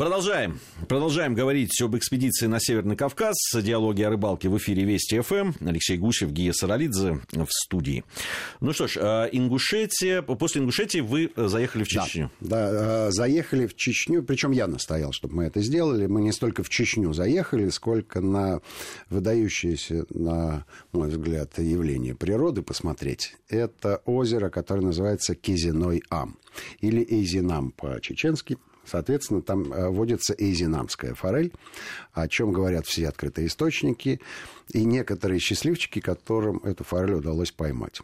Продолжаем. Продолжаем говорить об экспедиции на Северный Кавказ. Диалоги о рыбалке в эфире Вести ФМ. Алексей Гусев, Гия Саралидзе в студии. Ну что ж, а, Ингушетия. После Ингушетии вы заехали в Чечню. Да, да а, заехали в Чечню. Причем я настоял, чтобы мы это сделали. Мы не столько в Чечню заехали, сколько на выдающееся, на мой взгляд, явление природы посмотреть. Это озеро, которое называется Кизиной Ам. Или Эйзинам по-чеченски Соответственно, там э, водится эйзинамская форель, о чем говорят все открытые источники, и некоторые счастливчики, которым эту форель удалось поймать.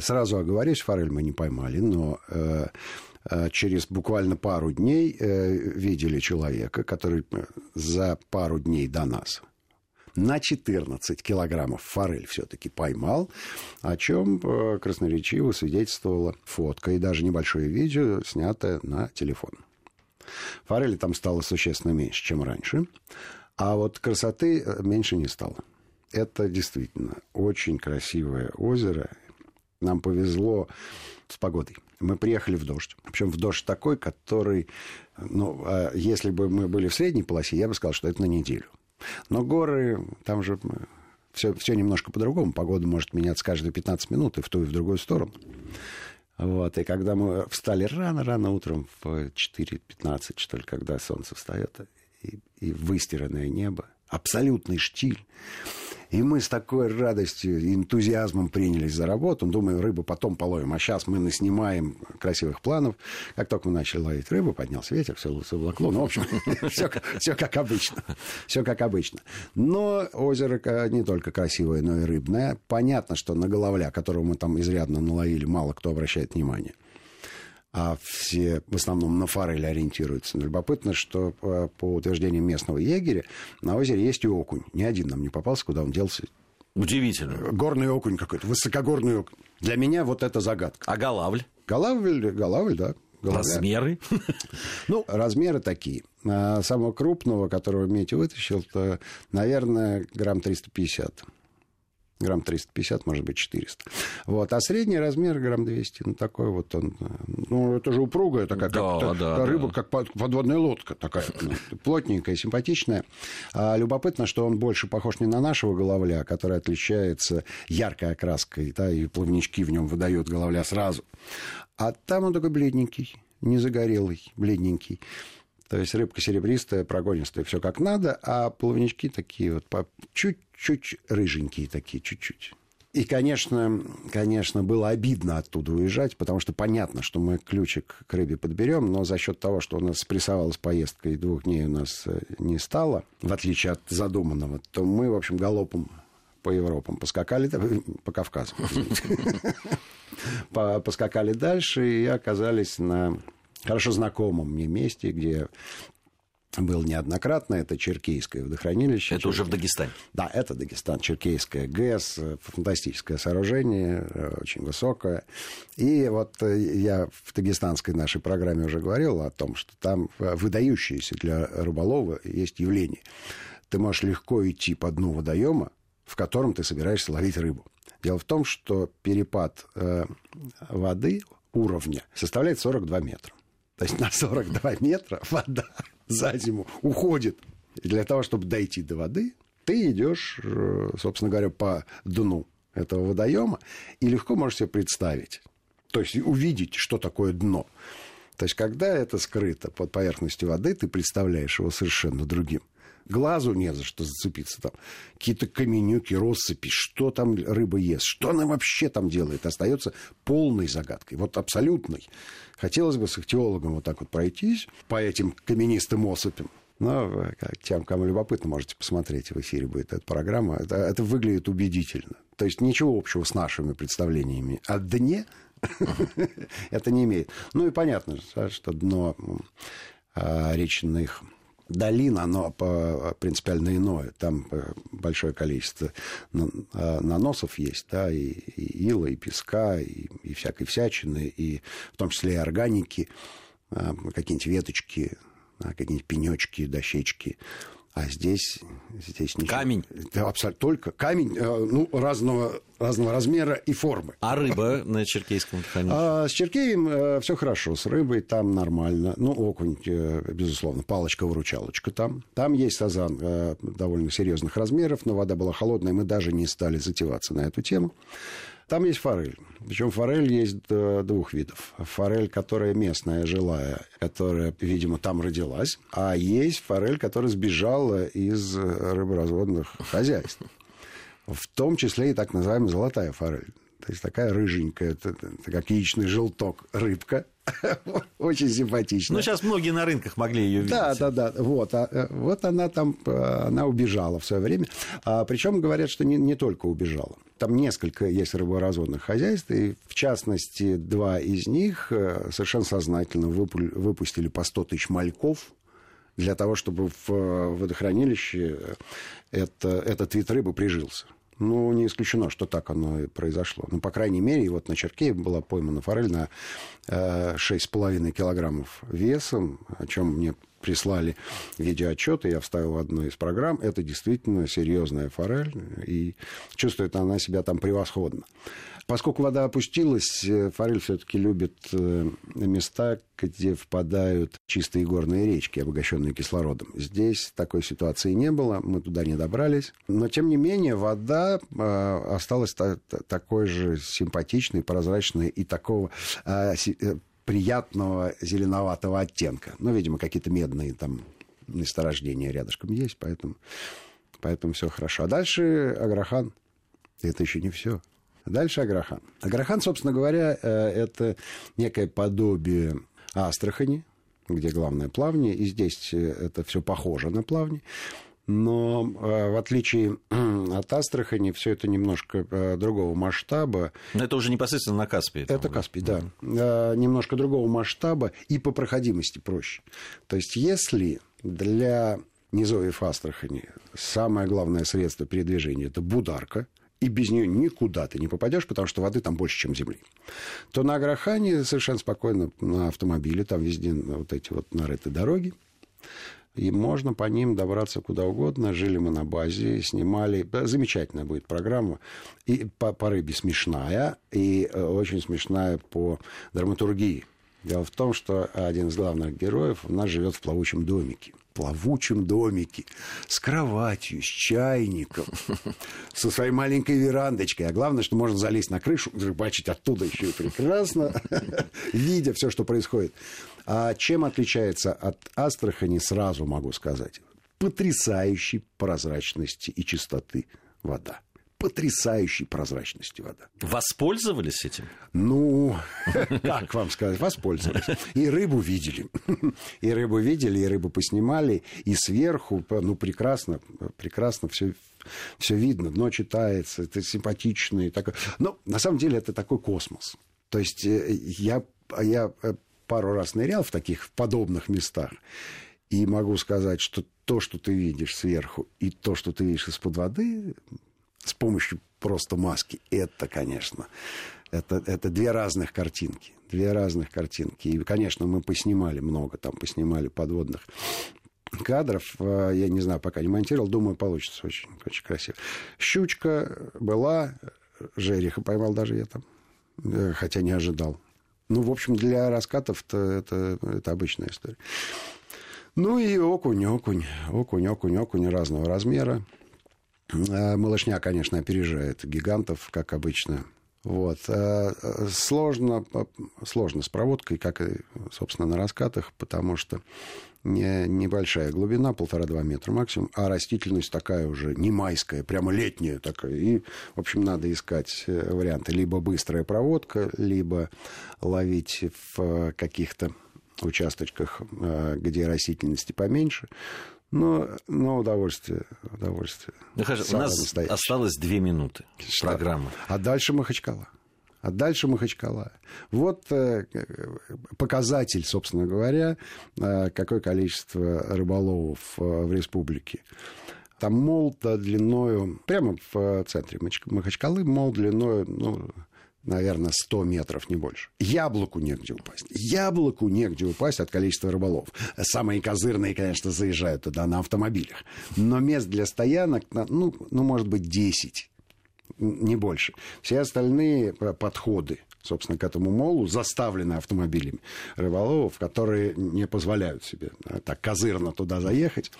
Сразу оговорюсь, форель мы не поймали, но э, э, через буквально пару дней видели человека, который за пару дней до нас на 14 килограммов форель все-таки поймал, о чем э, красноречиво свидетельствовала фотка и даже небольшое видео, снятое на телефон. Форели там стало существенно меньше, чем раньше, а вот красоты э, меньше не стало. Это действительно очень красивое озеро. Нам повезло с погодой. Мы приехали в дождь. Причем в дождь такой, который, ну, а если бы мы были в средней полосе, я бы сказал, что это на неделю. Но горы, там же все, все немножко по-другому. Погода может меняться каждые 15 минут и в ту, и в другую сторону. Вот, и когда мы встали рано-рано утром в 4.15, что ли, когда солнце встает, и, и выстиранное небо, абсолютный штиль. И мы с такой радостью энтузиазмом принялись за работу. Думаю, рыбу потом половим. А сейчас мы наснимаем красивых планов. Как только мы начали ловить рыбу, поднялся ветер, все заволокло. Ну, в общем, все, как обычно. Все как обычно. Но озеро не только красивое, но и рыбное. Понятно, что на головля, которого мы там изрядно наловили, мало кто обращает внимание а все в основном на форель ориентируются. Но любопытно, что по, по утверждениям местного егеря на озере есть и окунь. Ни один нам не попался, куда он делся. Удивительно. Горный окунь какой-то, высокогорный окунь. Для меня вот это загадка. А голавль? Голавль, голавль, да. Головля. Размеры? Ну, размеры такие. А самого крупного, которого Мети вытащил, то, наверное, грамм 350 грамм 350, может быть, 400. Вот. А средний размер грамм 200. Ну, такой вот он. Ну, это же упругая такая, да, как да, рыба, да. как подводная лодка такая. Плотненькая, симпатичная. А любопытно, что он больше похож не на нашего головля, который отличается яркой окраской, да, и плавнички в нем выдает головля сразу. А там он такой бледненький, не загорелый, бледненький. То есть рыбка серебристая, прогонистая, все как надо, а плавнички такие вот по чуть-чуть рыженькие такие, чуть-чуть. И, конечно, конечно, было обидно оттуда уезжать, потому что понятно, что мы ключик к рыбе подберем, но за счет того, что у нас спрессовалась поездка и двух дней у нас э, не стало, в отличие от задуманного, то мы, в общем, галопом по Европам поскакали, по Кавказу, поскакали дальше и оказались на хорошо знакомом мне месте, где был неоднократно. Это Черкейское водохранилище. Это уже в Дагестане? Да, это Дагестан. Черкейское ГЭС. Фантастическое сооружение, э, очень высокое. И вот э, я в дагестанской нашей программе уже говорил о том, что там э, выдающееся для рыболова есть явление. Ты можешь легко идти по дну водоема, в котором ты собираешься ловить рыбу. Дело в том, что перепад воды уровня составляет 42 метра. То есть на 42 метра вода за зиму уходит. И для того, чтобы дойти до воды, ты идешь, э, собственно говоря, по дну этого водоема и легко можешь себе представить, то есть увидеть, что такое дно. То есть, когда это скрыто под поверхностью воды, ты представляешь его совершенно другим. Глазу не за что зацепиться там. Какие-то каменюки, россыпи, что там рыба ест, что она вообще там делает, остается полной загадкой, вот абсолютной. Хотелось бы с ихтиологом вот так вот пройтись по этим каменистым особям. Но тем, кому любопытно, можете посмотреть, в эфире будет эта программа. Это, это выглядит убедительно. То есть ничего общего с нашими представлениями о дне это не имеет. Ну и понятно, что дно речных долин, оно принципиально иное. Там э, большое количество а, наносов есть, да, и, и ила, и песка, и, и всякой всячины, и в том числе и органики, а, какие-нибудь веточки, какие-нибудь пенечки, дощечки. А здесь, здесь ничего. Камень? Да, абсолютно. Только камень, э, ну, разного, разного размера и формы. А рыба на Черкейском хранилище? А с Черкеем э, все хорошо, с рыбой там нормально. Ну, окунь, э, безусловно, палочка-выручалочка там. Там есть сазан довольно серьезных размеров, но вода была холодная, мы даже не стали затеваться на эту тему. Там есть форель. Причем форель есть двух видов. Форель, которая местная, жилая, которая, видимо, там родилась. А есть форель, которая сбежала из рыборазводных хозяйств. В том числе и так называемая золотая форель. То есть такая рыженькая, это, это как яичный желток рыбка. Очень симпатичная. Ну, сейчас многие на рынках могли ее видеть. Да, да, да. Вот, а, э, вот она там, э, она убежала в свое время. А, причем говорят, что не, не только убежала. Там несколько есть рыборазводных хозяйств, и в частности, два из них э, совершенно сознательно выпустили по 100 тысяч мальков для того, чтобы в водохранилище это, этот вид рыбы прижился. Ну, не исключено, что так оно и произошло. Ну, по крайней мере, вот на Черке была поймана форель на э, 6,5 килограммов весом, о чем мне прислали видеоотчеты, я вставил в одну из программ. Это действительно серьезная форель, и чувствует она себя там превосходно. Поскольку вода опустилась, э, форель все-таки любит э, места, где впадают чистые горные речки, обогащенные кислородом. Здесь такой ситуации не было, мы туда не добрались. Но, тем не менее, вода э, осталась такой же симпатичной, прозрачной и такого приятного зеленоватого оттенка. Ну, видимо, какие-то медные там месторождения рядышком есть, поэтому, поэтому все хорошо. А дальше Аграхан. Это еще не все. Дальше Аграхан. Аграхан, собственно говоря, э, это некое подобие Астрахани, где главное плавание, и здесь э, это все похоже на плавание. Но э, в отличие от Астрахани, все это немножко другого масштаба. Но это уже непосредственно на Каспии. Это Каспий, да. Немножко другого масштаба и по проходимости проще. То есть, если для низовьев Астрахани самое главное средство передвижения – это бударка, и без нее никуда ты не попадешь, потому что воды там больше, чем земли. То на Аграхане совершенно спокойно на автомобиле, там везде вот эти вот нарыты дороги, и можно по ним добраться куда угодно. Жили мы на базе, снимали. Замечательная будет программа. И по, по рыбе смешная, и э, очень смешная по драматургии. Дело в том, что один из главных героев у нас живет в плавучем домике плавучем домике, с кроватью, с чайником, со своей маленькой верандочкой. А главное, что можно залезть на крышу, рыбачить оттуда еще и прекрасно, видя все, что происходит. А чем отличается от Астрахани, сразу могу сказать. Потрясающей прозрачности и чистоты вода потрясающей прозрачности вода. Воспользовались этим? Ну, как вам сказать, воспользовались. И рыбу видели. И рыбу видели, и рыбу поснимали, и сверху, ну, прекрасно, прекрасно все все видно, дно читается, это симпатично. И такое. Но на самом деле это такой космос. То есть э, я, я э, пару раз нырял в таких подобных местах, и могу сказать, что то, что ты видишь сверху, и то, что ты видишь из-под воды, помощью просто маски. Это, конечно, это, это две разных картинки. Две разных картинки. И, конечно, мы поснимали много, там поснимали подводных кадров. А, я не знаю, пока не монтировал. Думаю, получится очень, очень красиво. Щучка была, жереха поймал даже я там, э, хотя не ожидал. Ну, в общем, для раскатов-то это, это обычная история. Ну и окунь, окунь, окунь, окунь, окунь разного размера. Э, малышня, конечно, опережает гигантов, как обычно. Вот. Э, сложно, сложно с проводкой, как и, собственно, на раскатах, потому что не, небольшая глубина, полтора-два метра максимум, а растительность такая уже не майская, прямо летняя такая. И, в общем, надо искать э, варианты. Либо быстрая проводка, либо ловить в каких-то участочках, где растительности поменьше. Но, но удовольствие, удовольствие. Ну, хорошо, у нас настоящее. осталось две минуты программы. А дальше Махачкала. А дальше Махачкала. Вот э, показатель, собственно говоря, э, какое количество рыболовов э, в республике. Там мол длиною, прямо в центре Махачкалы, мол длиною, ну, наверное, 100 метров, не больше. Яблоку негде упасть. Яблоку негде упасть от количества рыболов. Самые козырные, конечно, заезжают туда на автомобилях. Но мест для стоянок, ну, ну может быть, 10 не больше. Все остальные подходы, собственно, к этому молу заставлены автомобилями рыболовов, которые не позволяют себе так козырно туда заехать.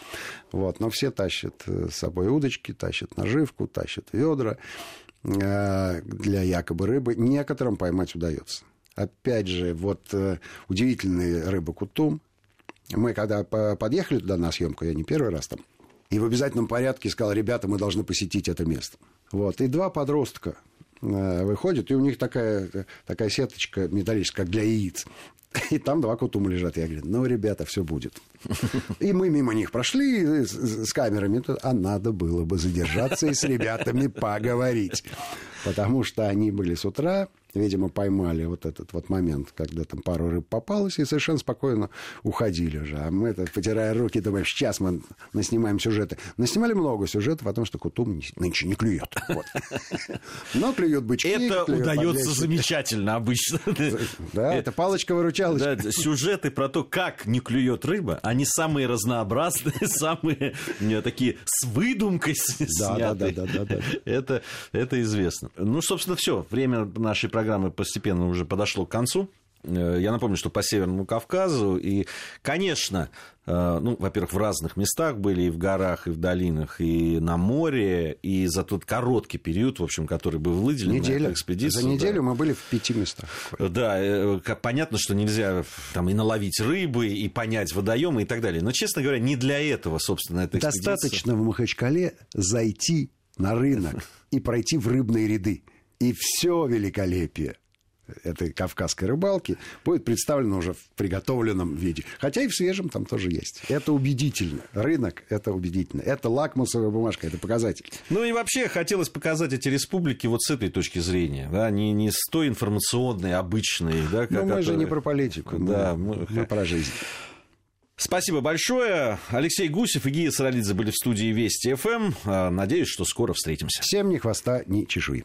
Вот. Но все тащат с собой удочки, тащат наживку, тащат ведра. Э, для якобы рыбы. Некоторым поймать удается. Опять же, вот э, удивительный рыба кутум. Мы когда подъехали туда на съемку, я не первый раз там, и в обязательном порядке сказал, ребята, мы должны посетить это место. Вот. И два подростка выходят, и у них такая, такая сеточка металлическая, как для яиц. И там два кутума лежат. Я говорю, ну, ребята, все будет. И мы мимо них прошли с, с камерами, а надо было бы задержаться и с ребятами поговорить. Потому что они были с утра, видимо, поймали вот этот вот момент, когда там пару рыб попалось, и совершенно спокойно уходили уже. А мы, так, потирая руки, думаем, сейчас мы наснимаем сюжеты. Наснимали много сюжетов о том, что кутум нынче не клюет. Вот. Но клюют бычки. Это удается замечательно обычно. Да, это палочка-выручалочка. Да, сюжеты про то, как не клюет рыба, они самые разнообразные, самые такие с выдумкой сняты. Да, да, да. Это, это известно. Ну, собственно, все. Время нашей программы постепенно уже подошло к концу. Э, я напомню, что по Северному Кавказу, и, конечно, э, ну, во-первых, в разных местах были, и в горах, и в долинах, и на море, и за тот короткий период, в общем, который был выделен Неделя. на экспедицию. За неделю да. мы были в пяти местах. Да, э, понятно, что нельзя там и наловить рыбы, и понять водоемы и так далее. Но, честно говоря, не для этого, собственно, эта экспедиция. Достаточно в Махачкале зайти на рынок и пройти в рыбные ряды и все великолепие этой кавказской рыбалки будет представлено уже в приготовленном виде. Хотя и в свежем там тоже есть. Это убедительно. Рынок – это убедительно. Это лакмусовая бумажка, это показатель. Ну и вообще хотелось показать эти республики вот с этой точки зрения. Да? Не, не с той информационной, обычной. Да, как, Но мы же не про политику, да, мы, мы про жизнь. Спасибо большое. Алексей Гусев и Гия Саралидзе были в студии Вести ФМ. Надеюсь, что скоро встретимся. Всем ни хвоста, ни чешуи.